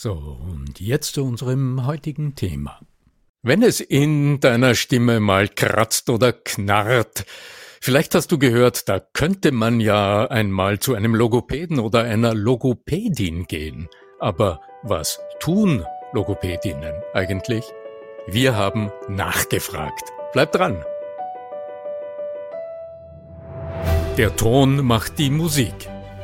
So, und jetzt zu unserem heutigen Thema. Wenn es in deiner Stimme mal kratzt oder knarrt, vielleicht hast du gehört, da könnte man ja einmal zu einem Logopäden oder einer Logopädin gehen. Aber was tun Logopädinnen eigentlich? Wir haben nachgefragt. Bleib dran! Der Ton macht die Musik.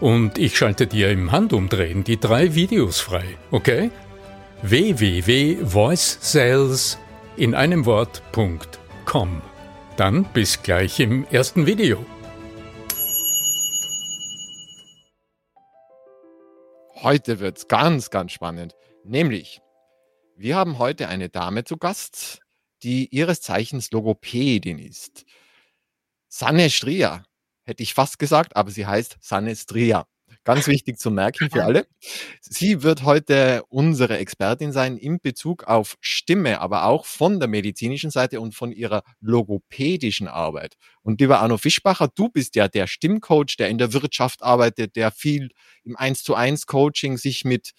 und ich schalte dir im Handumdrehen die drei Videos frei, okay? www.voicesales in einem Wort.com. Dann bis gleich im ersten Video. Heute wird's ganz, ganz spannend. Nämlich, wir haben heute eine Dame zu Gast, die ihres Zeichens Logopädin ist. Sanne Strier hätte ich fast gesagt, aber sie heißt Sanestria. Ganz wichtig zu merken für alle. Sie wird heute unsere Expertin sein in Bezug auf Stimme, aber auch von der medizinischen Seite und von ihrer logopädischen Arbeit. Und lieber Arno Fischbacher, du bist ja der Stimmcoach, der in der Wirtschaft arbeitet, der viel im 1 zu 1 Coaching sich mit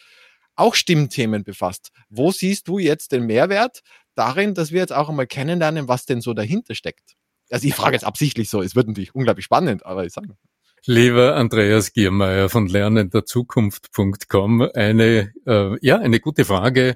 auch Stimmthemen befasst. Wo siehst du jetzt den Mehrwert darin, dass wir jetzt auch einmal kennenlernen, was denn so dahinter steckt? Also ich frage jetzt absichtlich so, es wird natürlich unglaublich spannend, aber ich sage. Lieber Andreas Giermeier von lernenderzukunft.com, eine, äh, ja, eine gute Frage,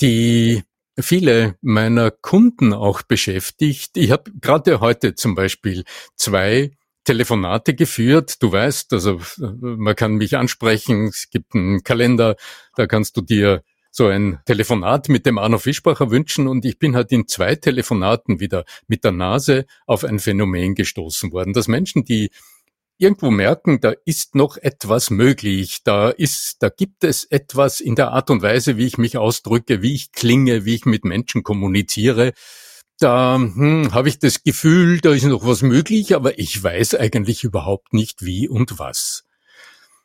die viele meiner Kunden auch beschäftigt. Ich habe gerade heute zum Beispiel zwei Telefonate geführt. Du weißt, also man kann mich ansprechen, es gibt einen Kalender, da kannst du dir so ein Telefonat mit dem Arno Fischbacher wünschen und ich bin halt in zwei Telefonaten wieder mit der Nase auf ein Phänomen gestoßen worden, dass Menschen, die irgendwo merken, da ist noch etwas möglich, da ist, da gibt es etwas in der Art und Weise, wie ich mich ausdrücke, wie ich klinge, wie ich mit Menschen kommuniziere. Da hm, habe ich das Gefühl, da ist noch was möglich, aber ich weiß eigentlich überhaupt nicht wie und was.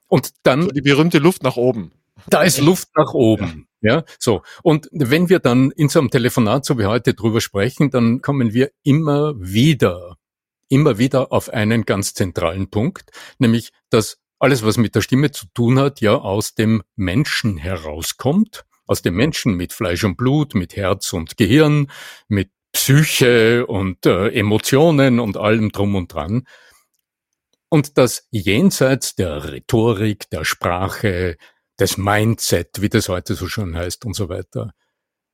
Und dann die berühmte Luft nach oben. Da ist Luft nach oben. Ja, so. Und wenn wir dann in so einem Telefonat, so wie heute, drüber sprechen, dann kommen wir immer wieder, immer wieder auf einen ganz zentralen Punkt, nämlich, dass alles, was mit der Stimme zu tun hat, ja aus dem Menschen herauskommt, aus dem Menschen mit Fleisch und Blut, mit Herz und Gehirn, mit Psyche und äh, Emotionen und allem drum und dran. Und das jenseits der Rhetorik, der Sprache, das Mindset, wie das heute so schon heißt und so weiter.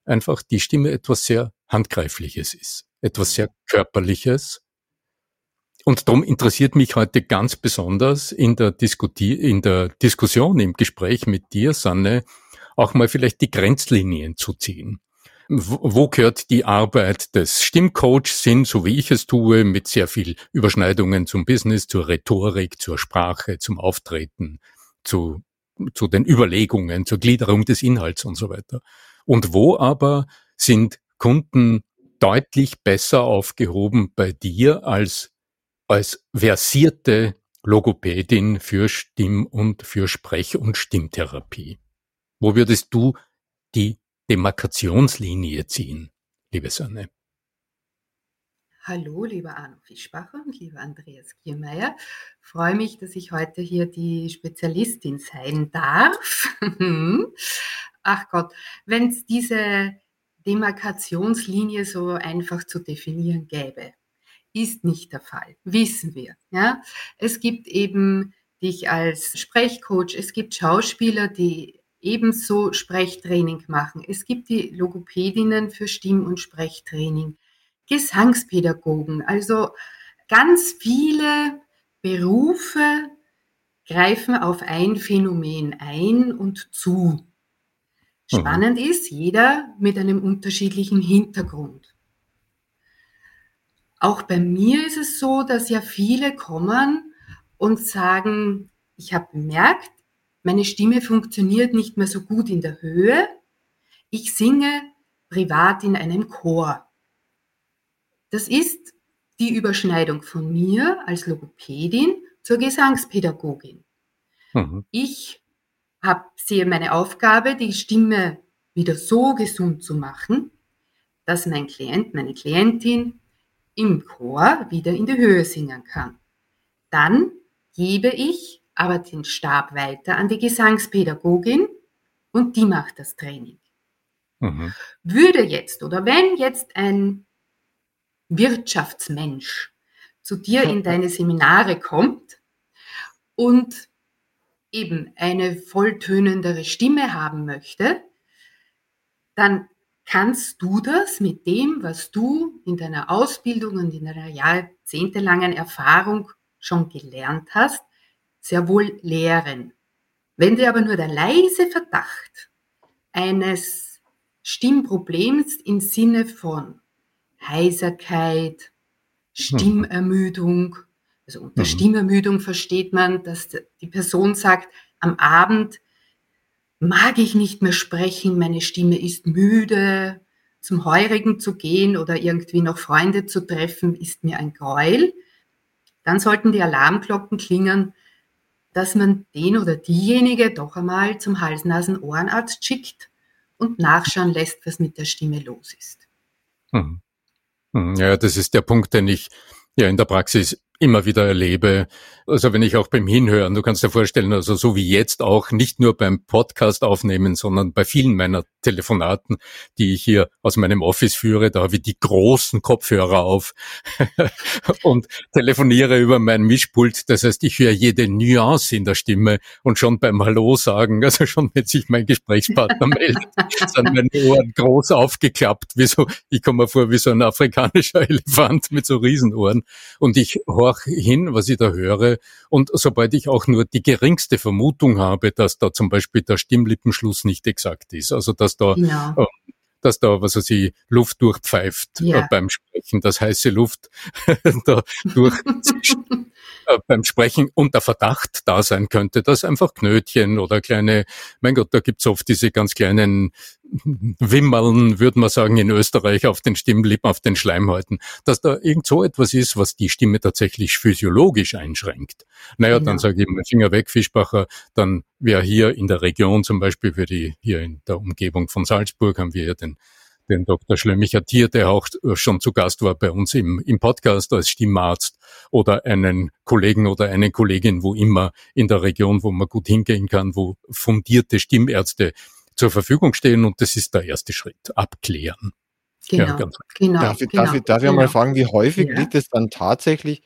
Einfach die Stimme etwas sehr Handgreifliches ist, etwas sehr Körperliches. Und darum interessiert mich heute ganz besonders in der, Diskuti in der Diskussion, im Gespräch mit dir, Sanne, auch mal vielleicht die Grenzlinien zu ziehen. Wo, wo gehört die Arbeit des Stimmcoachs hin, so wie ich es tue, mit sehr viel Überschneidungen zum Business, zur Rhetorik, zur Sprache, zum Auftreten, zu zu den Überlegungen, zur Gliederung des Inhalts und so weiter. Und wo aber sind Kunden deutlich besser aufgehoben bei dir als als versierte Logopädin für Stimm- und für Sprech- und Stimmtherapie. Wo würdest du die Demarkationslinie ziehen, liebe Sanne? Hallo, lieber Arno Fischbacher und lieber Andreas Giermeier. Freue mich, dass ich heute hier die Spezialistin sein darf. Ach Gott, wenn es diese Demarkationslinie so einfach zu definieren gäbe, ist nicht der Fall, wissen wir. Ja? Es gibt eben dich als Sprechcoach, es gibt Schauspieler, die ebenso Sprechtraining machen. Es gibt die Logopädinnen für Stimm- und Sprechtraining, Gesangspädagogen, also ganz viele Berufe greifen auf ein Phänomen ein und zu. Mhm. Spannend mhm. ist, jeder mit einem unterschiedlichen Hintergrund. Auch bei mir ist es so, dass ja viele kommen und sagen, ich habe bemerkt, meine Stimme funktioniert nicht mehr so gut in der Höhe. Ich singe privat in einem Chor. Das ist die Überschneidung von mir als Logopädin zur Gesangspädagogin. Mhm. Ich habe sehe meine Aufgabe, die Stimme wieder so gesund zu machen, dass mein Klient, meine Klientin im Chor wieder in die Höhe singen kann. Dann gebe ich aber den Stab weiter an die Gesangspädagogin und die macht das Training. Mhm. Würde jetzt oder wenn jetzt ein Wirtschaftsmensch zu dir in deine Seminare kommt und eben eine volltönendere Stimme haben möchte, dann kannst du das mit dem, was du in deiner Ausbildung und in deiner jahrzehntelangen Erfahrung schon gelernt hast, sehr wohl lehren. Wenn dir aber nur der leise Verdacht eines Stimmproblems im Sinne von Heiserkeit, Stimmermüdung, also unter mhm. Stimmermüdung versteht man, dass die Person sagt, am Abend mag ich nicht mehr sprechen, meine Stimme ist müde, zum Heurigen zu gehen oder irgendwie noch Freunde zu treffen, ist mir ein Gräuel, dann sollten die Alarmglocken klingen, dass man den oder diejenige doch einmal zum Hals-Nasen-Ohrenarzt schickt und nachschauen lässt, was mit der Stimme los ist. Hm. Hm ja, das ist der Punkt, den ich ja in der Praxis immer wieder erlebe. Also wenn ich auch beim Hinhören, du kannst dir vorstellen, also so wie jetzt auch, nicht nur beim Podcast aufnehmen, sondern bei vielen meiner Telefonaten, die ich hier aus meinem Office führe, da habe ich die großen Kopfhörer auf und telefoniere über mein Mischpult. Das heißt, ich höre jede Nuance in der Stimme und schon beim Hallo sagen, also schon wenn sich mein Gesprächspartner meldet, sind meine Ohren groß aufgeklappt, wie so, ich komme mir vor wie so ein afrikanischer Elefant mit so Riesenohren und ich horch hin, was ich da höre und sobald ich auch nur die geringste Vermutung habe, dass da zum Beispiel der Stimmlippenschluss nicht exakt ist, also dass da ja. äh, dass da, was weiß ich, Luft durchpfeift ja. äh, beim Sprechen, dass heiße Luft da durch äh, beim Sprechen und der Verdacht da sein könnte, dass einfach Knötchen oder kleine, mein Gott, da gibt's oft diese ganz kleinen Wimmeln, würde man sagen, in Österreich auf den Stimmlippen, auf den Schleimhäuten, dass da irgend so etwas ist, was die Stimme tatsächlich physiologisch einschränkt. Naja, genau. dann sage ich mal Finger weg, Fischbacher, dann wäre hier in der Region zum Beispiel für die, hier in der Umgebung von Salzburg haben wir ja den den Dr. Schlömicher Tier, der auch schon zu Gast war bei uns im, im Podcast als Stimmarzt oder einen Kollegen oder eine Kollegin, wo immer in der Region, wo man gut hingehen kann, wo fundierte Stimmärzte zur Verfügung stehen und das ist der erste Schritt, abklären. Genau, ja, genau. Darf, ich, genau, darf ich, darf ich genau. mal fragen, wie häufig ja. liegt es dann tatsächlich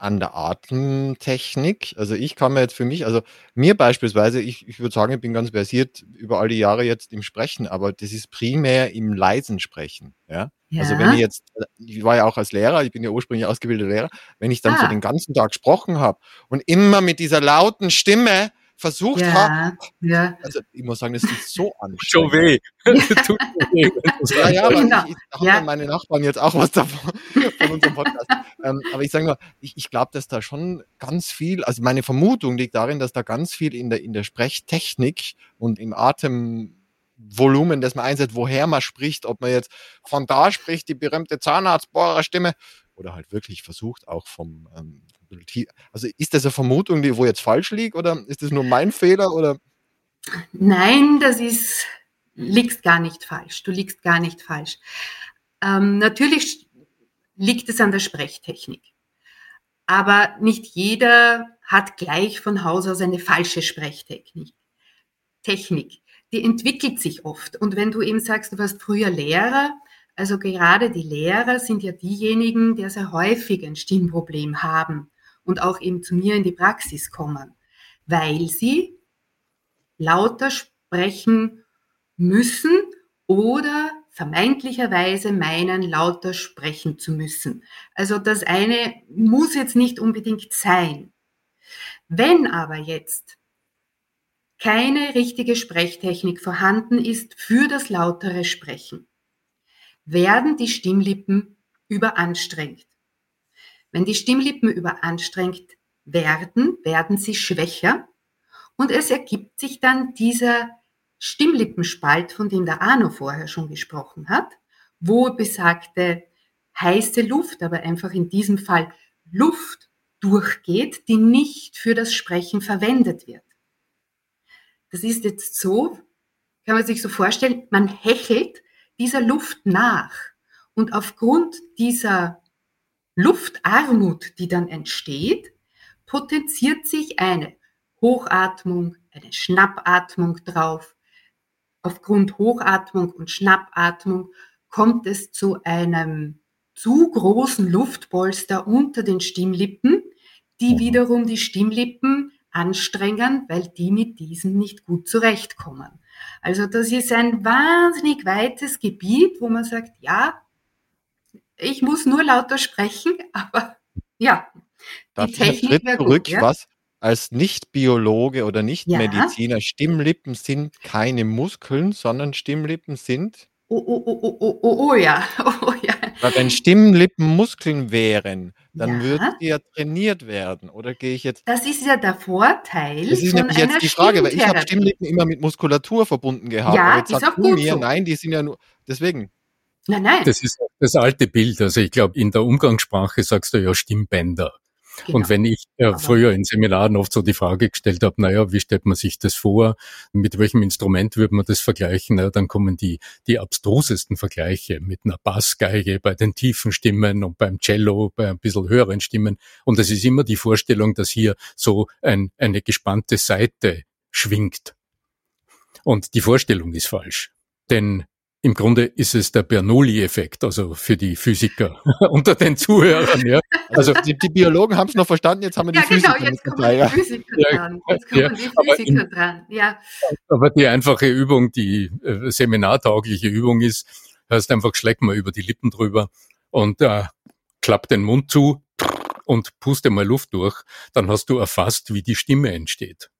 an der Atemtechnik. Also ich kann mir jetzt für mich, also mir beispielsweise, ich, ich würde sagen, ich bin ganz versiert über all die Jahre jetzt im Sprechen, aber das ist primär im leisen Sprechen. Ja? ja. Also wenn ich jetzt, ich war ja auch als Lehrer, ich bin ja ursprünglich ausgebildeter Lehrer, wenn ich dann ah. so den ganzen Tag gesprochen habe und immer mit dieser lauten Stimme versucht ja, habe. Ja. Also ich muss sagen, das ist so anstrengend. Schon weh. Tut weh. ja, ja, aber genau. ich, ich ja. meine Nachbarn jetzt auch was davon von unserem Podcast. ähm, aber ich sage nur, ich, ich glaube, dass da schon ganz viel, also meine Vermutung liegt darin, dass da ganz viel in der, in der Sprechtechnik und im Atem Volumen, das man einsetzt, woher man spricht, ob man jetzt von da spricht, die berühmte Zahnarztbohrerstimme, oder halt wirklich versucht, auch vom, ähm, also ist das eine Vermutung, die wo jetzt falsch liegt, oder ist das nur mein Fehler, oder? Nein, das ist, liegst gar nicht falsch. Du liegst gar nicht falsch. Ähm, natürlich liegt es an der Sprechtechnik. Aber nicht jeder hat gleich von Haus aus eine falsche Sprechtechnik. Technik, die entwickelt sich oft. Und wenn du eben sagst, du warst früher Lehrer, also gerade die Lehrer sind ja diejenigen, die sehr häufig ein Stimmproblem haben und auch eben zu mir in die Praxis kommen, weil sie lauter sprechen müssen oder vermeintlicherweise meinen, lauter sprechen zu müssen. Also das eine muss jetzt nicht unbedingt sein. Wenn aber jetzt keine richtige Sprechtechnik vorhanden ist für das lautere Sprechen, werden die Stimmlippen überanstrengt. Wenn die Stimmlippen überanstrengt werden, werden sie schwächer und es ergibt sich dann dieser Stimmlippenspalt, von dem der Arno vorher schon gesprochen hat, wo besagte heiße Luft, aber einfach in diesem Fall Luft durchgeht, die nicht für das Sprechen verwendet wird. Das ist jetzt so, kann man sich so vorstellen, man hechelt dieser Luft nach und aufgrund dieser Luftarmut, die dann entsteht, potenziert sich eine Hochatmung, eine Schnappatmung drauf. Aufgrund Hochatmung und Schnappatmung kommt es zu einem zu großen Luftpolster unter den Stimmlippen, die mhm. wiederum die Stimmlippen anstrengen, weil die mit diesem nicht gut zurechtkommen. Also das ist ein wahnsinnig weites Gebiet, wo man sagt, ja, ich muss nur lauter sprechen, aber ja, Darf die Technik wäre gut. Ja? Was? als Nicht-Biologe oder Nicht-Mediziner, ja. Stimmlippen sind keine Muskeln, sondern Stimmlippen sind. Oh, oh, oh, oh, oh, oh, oh ja. Oh, ja. Weil wenn Stimmlippen Muskeln wären, dann ja. würden die ja trainiert werden. Oder gehe ich jetzt. Das ist ja der Vorteil. Das ist nämlich jetzt die Frage, weil ich habe Stimmlippen immer mit Muskulatur verbunden gehabt. Ja, jetzt ist auch gut mir, so. nein, die sind ja nur. Deswegen. Nein, nein. Das ist das alte Bild. Also ich glaube, in der Umgangssprache sagst du ja Stimmbänder. Genau. Und wenn ich äh, früher in Seminaren oft so die Frage gestellt habe, naja, wie stellt man sich das vor? Mit welchem Instrument würde man das vergleichen? Naja, dann kommen die, die abstrusesten Vergleiche mit einer Bassgeige bei den tiefen Stimmen und beim Cello bei ein bisschen höheren Stimmen. Und es ist immer die Vorstellung, dass hier so ein, eine gespannte Seite schwingt. Und die Vorstellung ist falsch. Denn im Grunde ist es der Bernoulli-Effekt, also für die Physiker unter den Zuhörern. Ja. Also die, die Biologen haben es noch verstanden, jetzt haben wir die ja, Physiker genau, jetzt kommen die Physiker ja. dran. Jetzt kommen ja, die Physiker in, dran. Ja. Aber die einfache Übung, die äh, seminartaugliche Übung ist, heißt einfach, schlägt mal über die Lippen drüber und äh, klappt den Mund zu und puste mal Luft durch, dann hast du erfasst, wie die Stimme entsteht.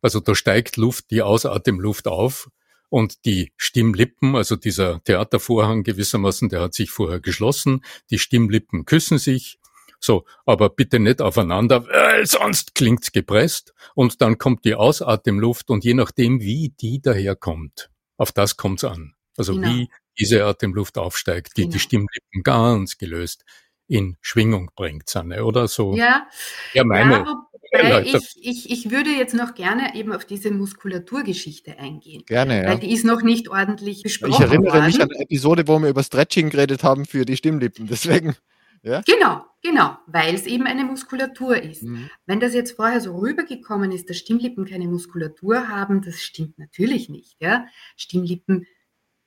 Also da steigt Luft, die Ausatemluft auf und die Stimmlippen, also dieser Theatervorhang gewissermaßen, der hat sich vorher geschlossen, die Stimmlippen küssen sich, so, aber bitte nicht aufeinander, weil sonst klingt's gepresst und dann kommt die Ausatemluft und je nachdem, wie die daherkommt, auf das kommt's an. Also genau. wie diese Atemluft aufsteigt, die genau. die Stimmlippen ganz gelöst in Schwingung bringt, Sanne, oder so? Ja, ja meine. Ja, Wobei ich, ich, ich würde jetzt noch gerne eben auf diese Muskulaturgeschichte eingehen. Gerne, ja. Weil die ist noch nicht ordentlich besprochen Ich erinnere worden. mich an eine Episode, wo wir über Stretching geredet haben für die Stimmlippen. Deswegen. Ja? Genau, genau, weil es eben eine Muskulatur ist. Mhm. Wenn das jetzt vorher so rübergekommen ist, dass Stimmlippen keine Muskulatur haben, das stimmt natürlich nicht. Ja? Stimmlippen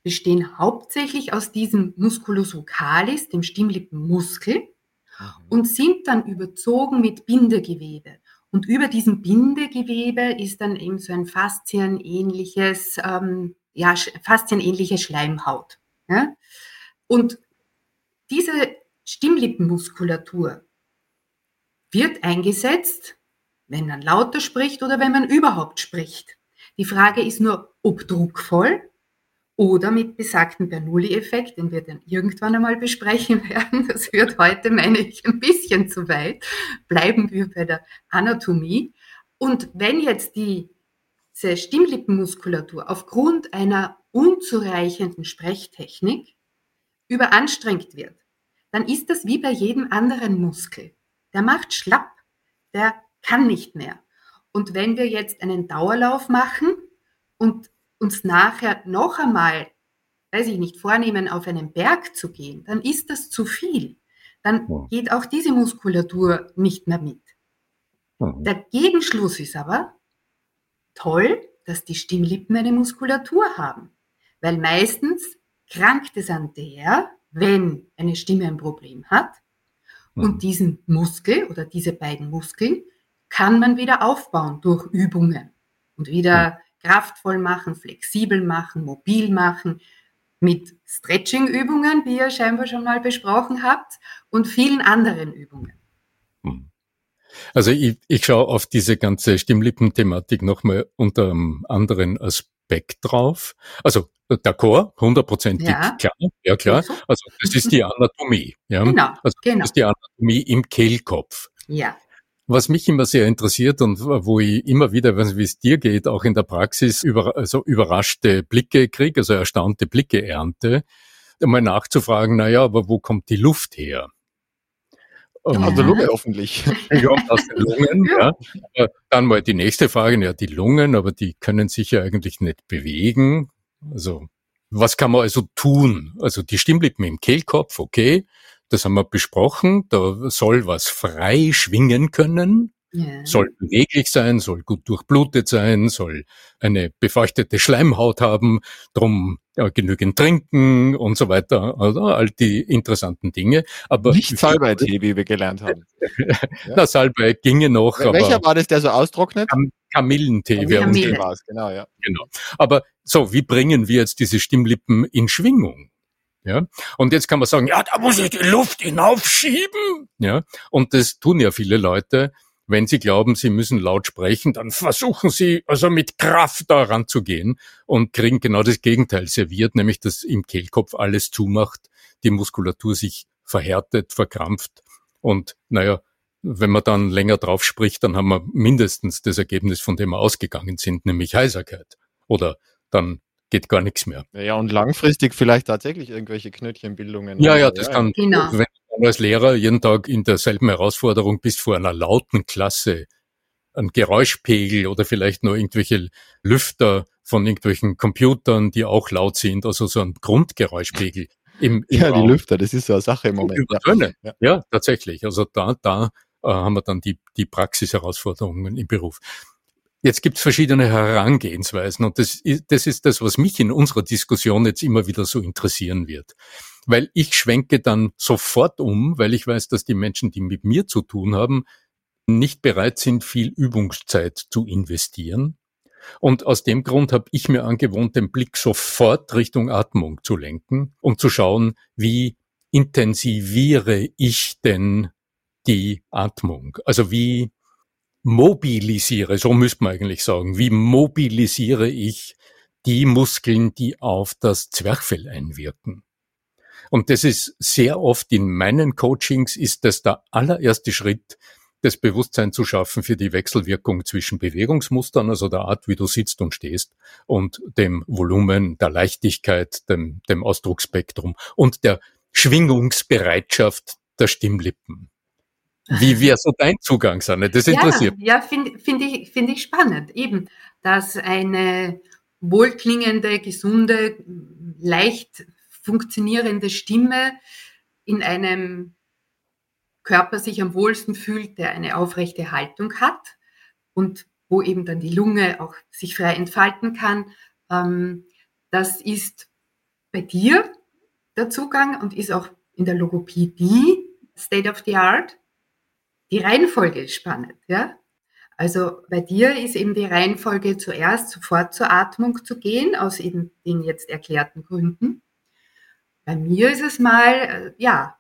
bestehen hauptsächlich aus diesem Musculus vocalis, dem Stimmlippenmuskel, mhm. und sind dann überzogen mit Bindegewebe. Und über diesem Bindegewebe ist dann eben so ein faszienähnliches, ähm, ja, faszienähnliche Schleimhaut. Ja? Und diese Stimmlippenmuskulatur wird eingesetzt, wenn man lauter spricht oder wenn man überhaupt spricht. Die Frage ist nur, ob druckvoll oder mit besagten Bernoulli-Effekt, den wir dann irgendwann einmal besprechen werden. Das wird heute, meine ich, ein bisschen zu weit. Bleiben wir bei der Anatomie. Und wenn jetzt die, diese Stimmlippenmuskulatur aufgrund einer unzureichenden Sprechtechnik überanstrengt wird, dann ist das wie bei jedem anderen Muskel. Der macht schlapp, der kann nicht mehr. Und wenn wir jetzt einen Dauerlauf machen und uns nachher noch einmal, weiß ich nicht, vornehmen, auf einen Berg zu gehen, dann ist das zu viel. Dann geht auch diese Muskulatur nicht mehr mit. Mhm. Der Gegenschluss ist aber toll, dass die Stimmlippen eine Muskulatur haben. Weil meistens krankt es an der, wenn eine Stimme ein Problem hat. Und mhm. diesen Muskel oder diese beiden Muskeln kann man wieder aufbauen durch Übungen und wieder. Kraftvoll machen, flexibel machen, mobil machen, mit Stretching-Übungen, wie ihr scheinbar schon mal besprochen habt, und vielen anderen Übungen. Mhm. Also ich, ich schaue auf diese ganze Stimmlippen-Thematik nochmal unter einem anderen Aspekt drauf. Also d'accord, hundertprozentig ja. klar, ja klar. Also das ist die Anatomie. Ja? Genau, also das genau. ist die Anatomie im Kehlkopf. Ja. Was mich immer sehr interessiert und wo ich immer wieder, wie es dir geht, auch in der Praxis über, also überraschte Blicke kriege, also erstaunte Blicke ernte, einmal nachzufragen, naja, aber wo kommt die Luft her? Ja, aus der Lunge hoffentlich. Ja, aus den Lungen, ja. ja. Dann mal die nächste Frage, ja, die Lungen, aber die können sich ja eigentlich nicht bewegen. Also, was kann man also tun? Also die Stimmlippen im Kehlkopf, okay. Das haben wir besprochen. Da soll was frei schwingen können. Ja. Soll beweglich sein, soll gut durchblutet sein, soll eine befeuchtete Schleimhaut haben, drum ja, genügend trinken und so weiter, also all die interessanten Dinge. Aber nicht Salbei-Tee, wie wir gelernt haben. ja. Na, Salbei ginge noch. Welcher aber war das, der so austrocknet? Kam Kamillentee Kamille. genau, ja. Genau. Aber so, wie bringen wir jetzt diese Stimmlippen in Schwingung? Ja, und jetzt kann man sagen, ja, da muss ich die Luft hinaufschieben. Ja, und das tun ja viele Leute. Wenn sie glauben, sie müssen laut sprechen, dann versuchen sie also mit Kraft da ranzugehen und kriegen genau das Gegenteil serviert, nämlich dass im Kehlkopf alles zumacht, die Muskulatur sich verhärtet, verkrampft und naja, wenn man dann länger drauf spricht, dann haben wir mindestens das Ergebnis, von dem wir ausgegangen sind, nämlich Heiserkeit. Oder dann geht gar nichts mehr. Ja, und langfristig vielleicht tatsächlich irgendwelche Knötchenbildungen. Ja, ja, das ja, kann, genau. wenn du als Lehrer jeden Tag in derselben Herausforderung bist vor einer lauten Klasse, ein Geräuschpegel oder vielleicht nur irgendwelche Lüfter von irgendwelchen Computern, die auch laut sind, also so ein Grundgeräuschpegel. Im, im ja, Raum. die Lüfter, das ist so eine Sache im Moment. Ja. ja, tatsächlich. Also da, da äh, haben wir dann die, die Praxisherausforderungen im Beruf. Jetzt gibt es verschiedene Herangehensweisen und das ist, das ist das, was mich in unserer Diskussion jetzt immer wieder so interessieren wird. Weil ich schwenke dann sofort um, weil ich weiß, dass die Menschen, die mit mir zu tun haben, nicht bereit sind, viel Übungszeit zu investieren. Und aus dem Grund habe ich mir angewohnt, den Blick sofort Richtung Atmung zu lenken, um zu schauen, wie intensiviere ich denn die Atmung? Also wie mobilisiere, so müsste man eigentlich sagen, wie mobilisiere ich die Muskeln, die auf das Zwerchfell einwirken. Und das ist sehr oft in meinen Coachings ist das der allererste Schritt, das Bewusstsein zu schaffen für die Wechselwirkung zwischen Bewegungsmustern, also der Art, wie du sitzt und stehst, und dem Volumen, der Leichtigkeit, dem, dem Ausdrucksspektrum und der Schwingungsbereitschaft der Stimmlippen. Wie wäre so dein Zugang, Sanne? Das interessiert Ja, ja finde find ich, find ich spannend. Eben, dass eine wohlklingende, gesunde, leicht funktionierende Stimme in einem Körper sich am wohlsten fühlt, der eine aufrechte Haltung hat und wo eben dann die Lunge auch sich frei entfalten kann. Ähm, das ist bei dir der Zugang und ist auch in der Logopädie State of the Art. Die Reihenfolge ist spannend, ja. Also bei dir ist eben die Reihenfolge zuerst sofort zur Atmung zu gehen, aus eben den jetzt erklärten Gründen. Bei mir ist es mal, äh, ja,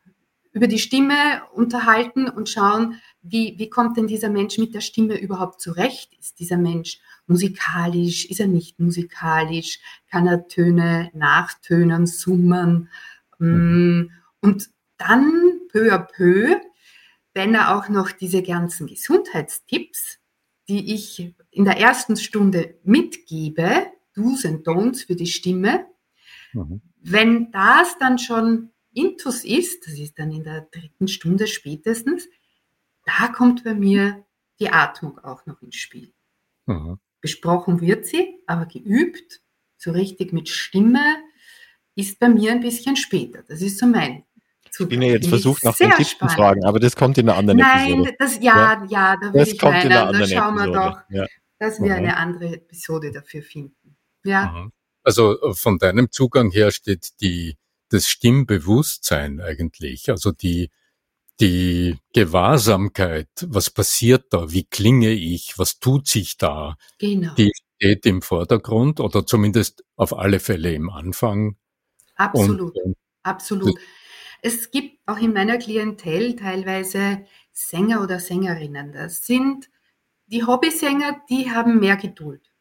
über die Stimme unterhalten und schauen, wie, wie kommt denn dieser Mensch mit der Stimme überhaupt zurecht? Ist dieser Mensch musikalisch? Ist er nicht musikalisch? Kann er Töne nachtönen, summen? Mm, und dann peu à peu wenn er auch noch diese ganzen Gesundheitstipps, die ich in der ersten Stunde mitgebe, Do's and Don'ts für die Stimme. Mhm. Wenn das dann schon Intus ist, das ist dann in der dritten Stunde spätestens, da kommt bei mir die Atmung auch noch ins Spiel. Mhm. Besprochen wird sie, aber geübt, so richtig mit Stimme, ist bei mir ein bisschen später. Das ist so mein Bin ja jetzt versucht, nach den Tipps zu fragen, aber das kommt in einer anderen Nein, Episode. Nein, das, ja, ja, ja, da würde ich meinen, da schauen wir Episode. doch, ja. dass wir mhm. eine andere Episode dafür finden. Ja. Also äh, von deinem Zugang her steht die, das Stimmbewusstsein eigentlich, also die, die Gewahrsamkeit, was passiert da, wie klinge ich, was tut sich da, genau. die steht im Vordergrund oder zumindest auf alle Fälle im Anfang. Absolut, und, absolut. Es gibt auch in meiner Klientel teilweise Sänger oder Sängerinnen. Das sind die Hobbysänger, die haben mehr Geduld.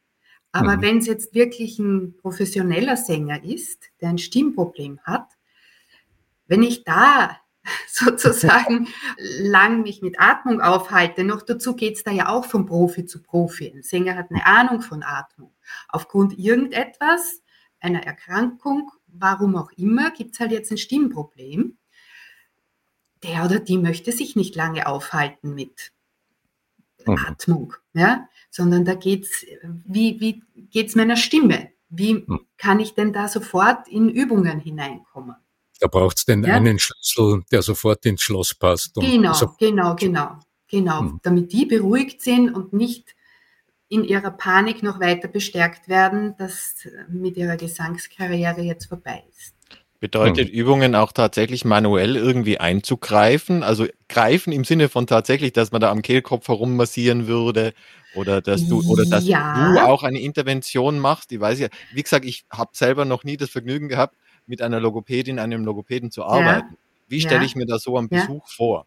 Aber mhm. wenn es jetzt wirklich ein professioneller Sänger ist, der ein Stimmproblem hat, wenn ich da sozusagen lang mich mit Atmung aufhalte. Noch dazu geht es da ja auch von Profi zu Profi. Ein Sänger hat eine Ahnung von Atmung. Aufgrund irgendetwas, einer Erkrankung, warum auch immer, gibt es halt jetzt ein Stimmproblem. Der oder die möchte sich nicht lange aufhalten mit mhm. Atmung, ja? sondern da geht es, wie, wie geht es meiner Stimme? Wie mhm. kann ich denn da sofort in Übungen hineinkommen? Da braucht es den ja? einen Schlüssel, der sofort ins Schloss passt. genau, so genau, genau, genau. Hm. Damit die beruhigt sind und nicht in ihrer Panik noch weiter bestärkt werden, dass mit ihrer Gesangskarriere jetzt vorbei ist. Bedeutet hm. Übungen auch tatsächlich manuell irgendwie einzugreifen? Also greifen im Sinne von tatsächlich, dass man da am Kehlkopf herummassieren würde oder dass du oder dass ja. du auch eine Intervention machst. Ich weiß ja, wie gesagt, ich habe selber noch nie das Vergnügen gehabt, mit einer Logopädin, einem Logopäden zu arbeiten. Ja. Wie stelle ja. ich mir das so am Besuch ja. vor?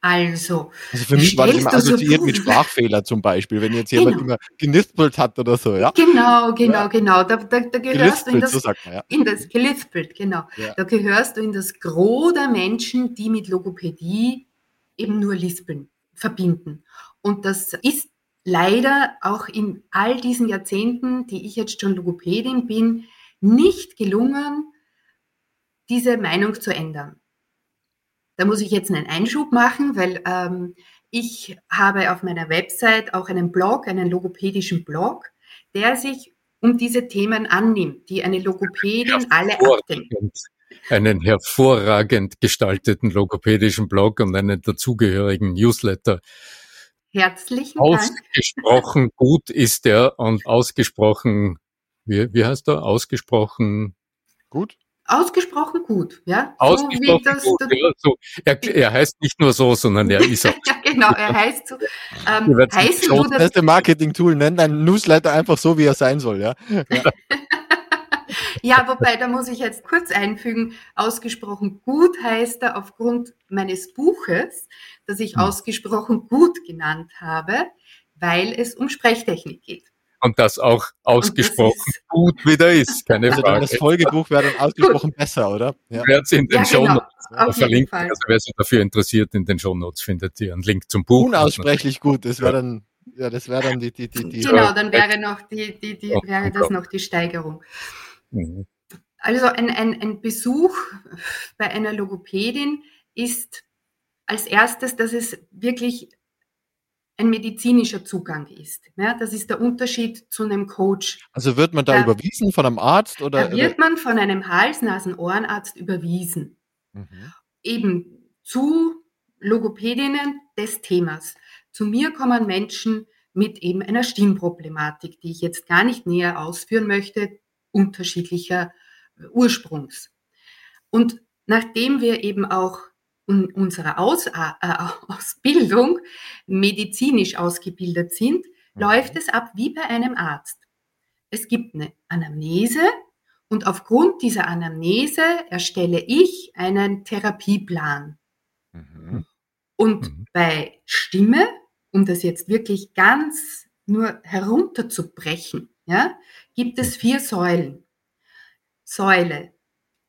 Also, also für mich war das immer assoziiert so mit Sprachfehler zum Beispiel, wenn jetzt jemand genau. immer genispelt hat oder so, ja? Genau, genau, genau. Da, da, da gehörst du in das, so man, ja. in das gelispelt, genau. Ja. Da gehörst du in das Gros der Menschen, die mit Logopädie eben nur Lispeln verbinden. Und das ist leider auch in all diesen Jahrzehnten, die ich jetzt schon Logopädin bin, nicht gelungen, diese Meinung zu ändern. Da muss ich jetzt einen Einschub machen, weil ähm, ich habe auf meiner Website auch einen Blog, einen logopädischen Blog, der sich um diese Themen annimmt, die eine Logopädin alle abdenkt. Einen hervorragend gestalteten logopädischen Blog und einen dazugehörigen Newsletter. Herzlichen Dank. Ausgesprochen gut ist er und ausgesprochen wie, wie heißt er? Ausgesprochen gut? Ausgesprochen gut, ja. Ausgesprochen so das, gut, das, ja, so. Er, er, heißt nicht nur so, sondern er ist auch. ja, genau, er heißt so. Ähm, heißen du das beste Marketing-Tool, nenn deinen Newsletter einfach so, wie er sein soll, ja. ja. ja, wobei, da muss ich jetzt kurz einfügen, ausgesprochen gut heißt er aufgrund meines Buches, das ich hm. ausgesprochen gut genannt habe, weil es um Sprechtechnik geht und das auch ausgesprochen gut wieder ist. Keine also Frage. Das Folgebuch wäre dann ausgesprochen besser, oder? Ja. Wer in den ja, Show genau. Notes verlinkt, also wer sich dafür interessiert, in den Show Notes findet ihr einen Link zum Buch. Unaussprechlich gut, das wäre dann, ja, das wäre dann die, die, die, die. Genau, dann wäre noch die, die, die, wäre das noch die Steigerung. Mhm. Also ein, ein, ein Besuch bei einer Logopädin ist als erstes, dass es wirklich ein medizinischer Zugang ist. Ja, das ist der Unterschied zu einem Coach. Also wird man da, da überwiesen von einem Arzt oder? Da wird man von einem Hals-Nasen-Ohrenarzt überwiesen. Mhm. Eben zu Logopädinnen des Themas. Zu mir kommen Menschen mit eben einer Stimmproblematik, die ich jetzt gar nicht näher ausführen möchte, unterschiedlicher Ursprungs. Und nachdem wir eben auch unserer Aus, äh, Ausbildung medizinisch ausgebildet sind, mhm. läuft es ab wie bei einem Arzt. Es gibt eine Anamnese und aufgrund dieser Anamnese erstelle ich einen Therapieplan. Mhm. Und mhm. bei Stimme, um das jetzt wirklich ganz nur herunterzubrechen, ja, gibt es vier Säulen. Säule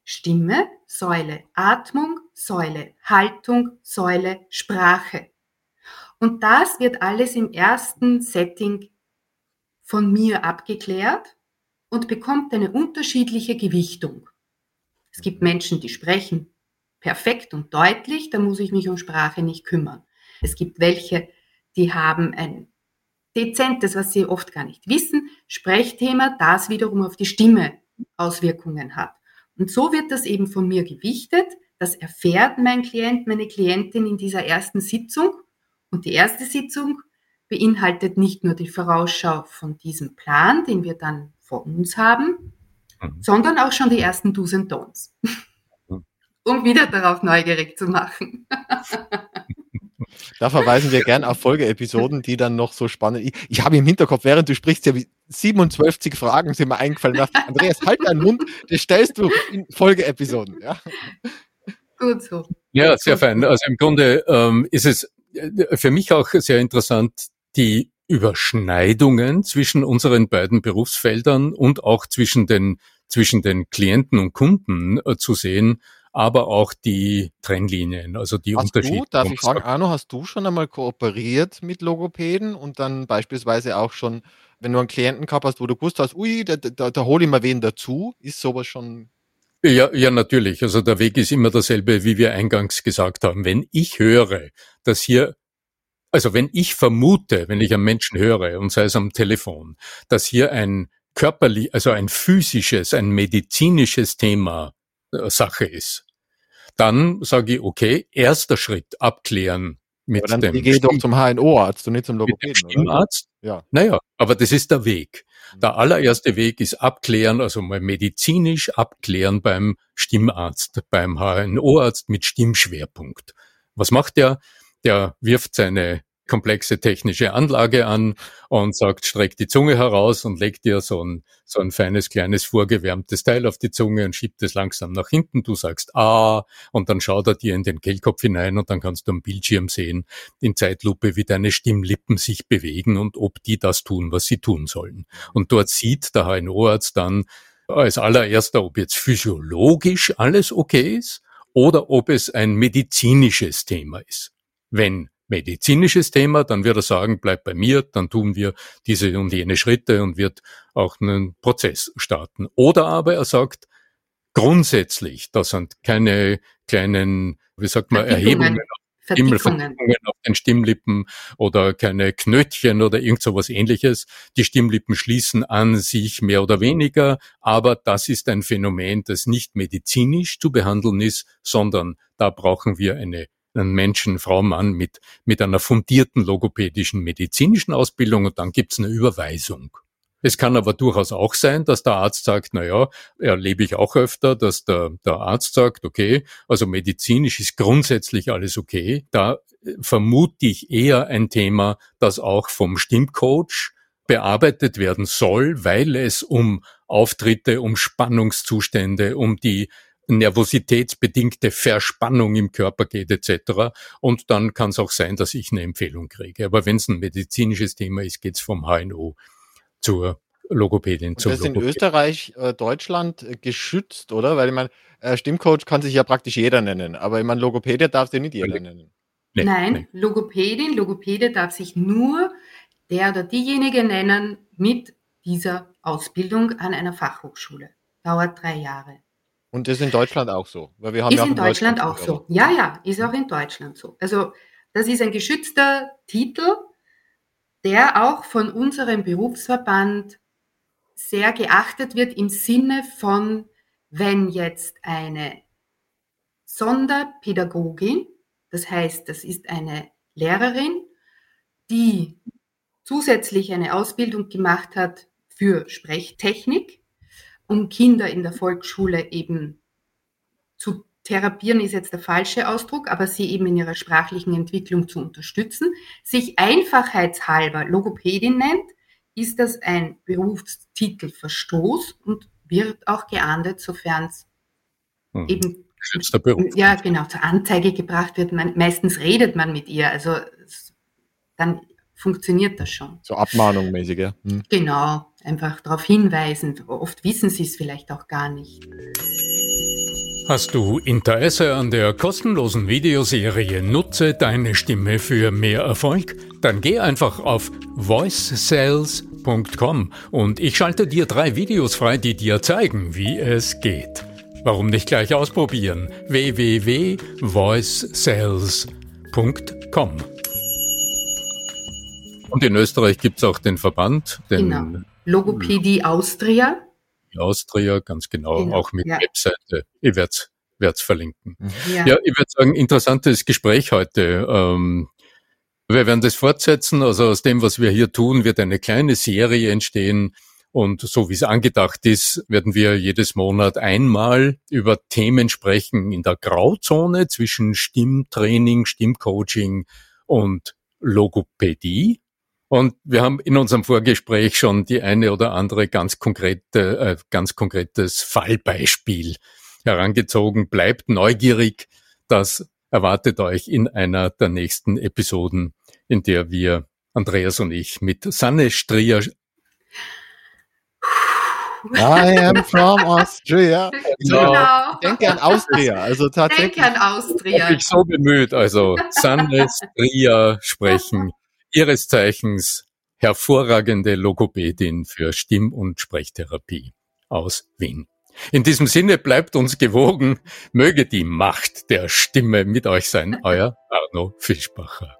Stimme, Säule Atmung, Säule Haltung, Säule Sprache. Und das wird alles im ersten Setting von mir abgeklärt und bekommt eine unterschiedliche Gewichtung. Es gibt Menschen, die sprechen perfekt und deutlich, da muss ich mich um Sprache nicht kümmern. Es gibt welche, die haben ein dezentes, was sie oft gar nicht wissen, Sprechthema, das wiederum auf die Stimme Auswirkungen hat. Und so wird das eben von mir gewichtet. Das erfährt mein Klient, meine Klientin in dieser ersten Sitzung. Und die erste Sitzung beinhaltet nicht nur die Vorausschau von diesem Plan, den wir dann vor uns haben, mhm. sondern auch schon die ersten Do's und Don'ts, mhm. um wieder darauf neugierig zu machen. Da verweisen wir gern auf Folgeepisoden, die dann noch so spannend. Ich, ich habe im Hinterkopf, während du sprichst, ja 27 Fragen sind mir eingefallen. Dachte, Andreas, halt deinen Mund, das stellst du in Folgeepisoden. Ja. Gut so. Ja, sehr fein. Also im Grunde ähm, ist es äh, für mich auch sehr interessant, die Überschneidungen zwischen unseren beiden Berufsfeldern und auch zwischen den, zwischen den Klienten und Kunden äh, zu sehen, aber auch die Trennlinien, also die hast Unterschiede. Du, darf ich fragen, Arno, hast du schon einmal kooperiert mit Logopäden und dann beispielsweise auch schon, wenn du einen Klienten gehabt hast, wo du gewusst hast, ui, da, da, da hole ich mal wen dazu, ist sowas schon ja, ja, natürlich. Also der Weg ist immer derselbe, wie wir eingangs gesagt haben. Wenn ich höre, dass hier also wenn ich vermute, wenn ich einen Menschen höre und sei es am Telefon, dass hier ein körperlich, also ein physisches, ein medizinisches Thema Sache ist, dann sage ich, okay, erster Schritt abklären mit aber dann dem. Ich gehe doch zum HNO-Arzt und nicht zum Logopäden. Mit dem Stimmarzt? Ja. Naja, aber das ist der Weg. Der allererste Weg ist abklären, also mal medizinisch abklären beim Stimmarzt, beim HNO-Arzt mit Stimmschwerpunkt. Was macht der? der wirft seine komplexe technische Anlage an und sagt, streck die Zunge heraus und legt dir so ein, so ein feines, kleines, vorgewärmtes Teil auf die Zunge und schiebt es langsam nach hinten. Du sagst Ah und dann schaut er dir in den Kehlkopf hinein und dann kannst du am Bildschirm sehen, in Zeitlupe, wie deine Stimmlippen sich bewegen und ob die das tun, was sie tun sollen. Und dort sieht der HNO-Arzt dann als allererster, ob jetzt physiologisch alles okay ist oder ob es ein medizinisches Thema ist. Wenn medizinisches Thema, dann wird er sagen, bleib bei mir, dann tun wir diese und jene Schritte und wird auch einen Prozess starten. Oder aber er sagt, grundsätzlich, das sind keine kleinen, wie sagt man, Erhebungen Verdickungen auf den Stimmlippen oder keine Knötchen oder irgend so was ähnliches. Die Stimmlippen schließen an sich mehr oder weniger, aber das ist ein Phänomen, das nicht medizinisch zu behandeln ist, sondern da brauchen wir eine Menschen, Frau, Mann mit, mit einer fundierten logopädischen medizinischen Ausbildung und dann gibt's eine Überweisung. Es kann aber durchaus auch sein, dass der Arzt sagt, na ja, erlebe ich auch öfter, dass der, der Arzt sagt, okay, also medizinisch ist grundsätzlich alles okay. Da äh, vermute ich eher ein Thema, das auch vom Stimmcoach bearbeitet werden soll, weil es um Auftritte, um Spannungszustände, um die nervositätsbedingte Verspannung im Körper geht etc. Und dann kann es auch sein, dass ich eine Empfehlung kriege. Aber wenn es ein medizinisches Thema ist, geht es vom HNO zur Logopädin. Und zum das ist in Österreich, äh, Deutschland äh, geschützt, oder? Weil ich meine, äh, Stimmcoach kann sich ja praktisch jeder nennen, aber ich meine, Logopädie darf sich nicht jeder nennen. Nee, Nein, nee. Logopädin, Logopäde darf sich nur der oder diejenige nennen mit dieser Ausbildung an einer Fachhochschule. Dauert drei Jahre. Und das ist in Deutschland auch so? Weil wir haben ist ja in Deutschland auch so. Ja, ja, ist auch in Deutschland so. Also das ist ein geschützter Titel, der auch von unserem Berufsverband sehr geachtet wird im Sinne von, wenn jetzt eine Sonderpädagogin, das heißt, das ist eine Lehrerin, die zusätzlich eine Ausbildung gemacht hat für Sprechtechnik, um Kinder in der Volksschule eben zu therapieren, ist jetzt der falsche Ausdruck, aber sie eben in ihrer sprachlichen Entwicklung zu unterstützen, sich einfachheitshalber Logopädin nennt, ist das ein Berufstitelverstoß und wird auch geahndet, sofern es hm. eben ja genau zur Anzeige gebracht wird. Man, meistens redet man mit ihr, also dann funktioniert das schon. So Abmahnung mäßig, ja. Hm. Genau, einfach darauf hinweisen. Oft wissen sie es vielleicht auch gar nicht. Hast du Interesse an der kostenlosen Videoserie Nutze deine Stimme für mehr Erfolg? Dann geh einfach auf www.voicecells.com und ich schalte dir drei Videos frei, die dir zeigen, wie es geht. Warum nicht gleich ausprobieren? www.voicecells.com Und in Österreich gibt es auch den Verband, den genau. Logopädie Austria. Austria, ganz genau, genau. auch mit ja. Webseite. Ich werde es verlinken. Mhm. Ja. ja, ich würde sagen, interessantes Gespräch heute. Ähm, wir werden das fortsetzen. Also aus dem, was wir hier tun, wird eine kleine Serie entstehen. Und so wie es angedacht ist, werden wir jedes Monat einmal über Themen sprechen in der Grauzone zwischen Stimmtraining, Stimmcoaching und Logopädie. Und wir haben in unserem Vorgespräch schon die eine oder andere ganz konkrete, äh, ganz konkretes Fallbeispiel herangezogen. Bleibt neugierig. Das erwartet euch in einer der nächsten Episoden, in der wir, Andreas und ich, mit Sanne Strier I am from Austria. Genau. genau. Denke an Austria. Also tatsächlich. Denke an Austria. Hab ich so bemüht. Also Sanne Strier sprechen ihres Zeichens hervorragende Logopädin für Stimm- und Sprechtherapie aus Wien. In diesem Sinne bleibt uns gewogen, möge die Macht der Stimme mit euch sein, euer Arno Fischbacher.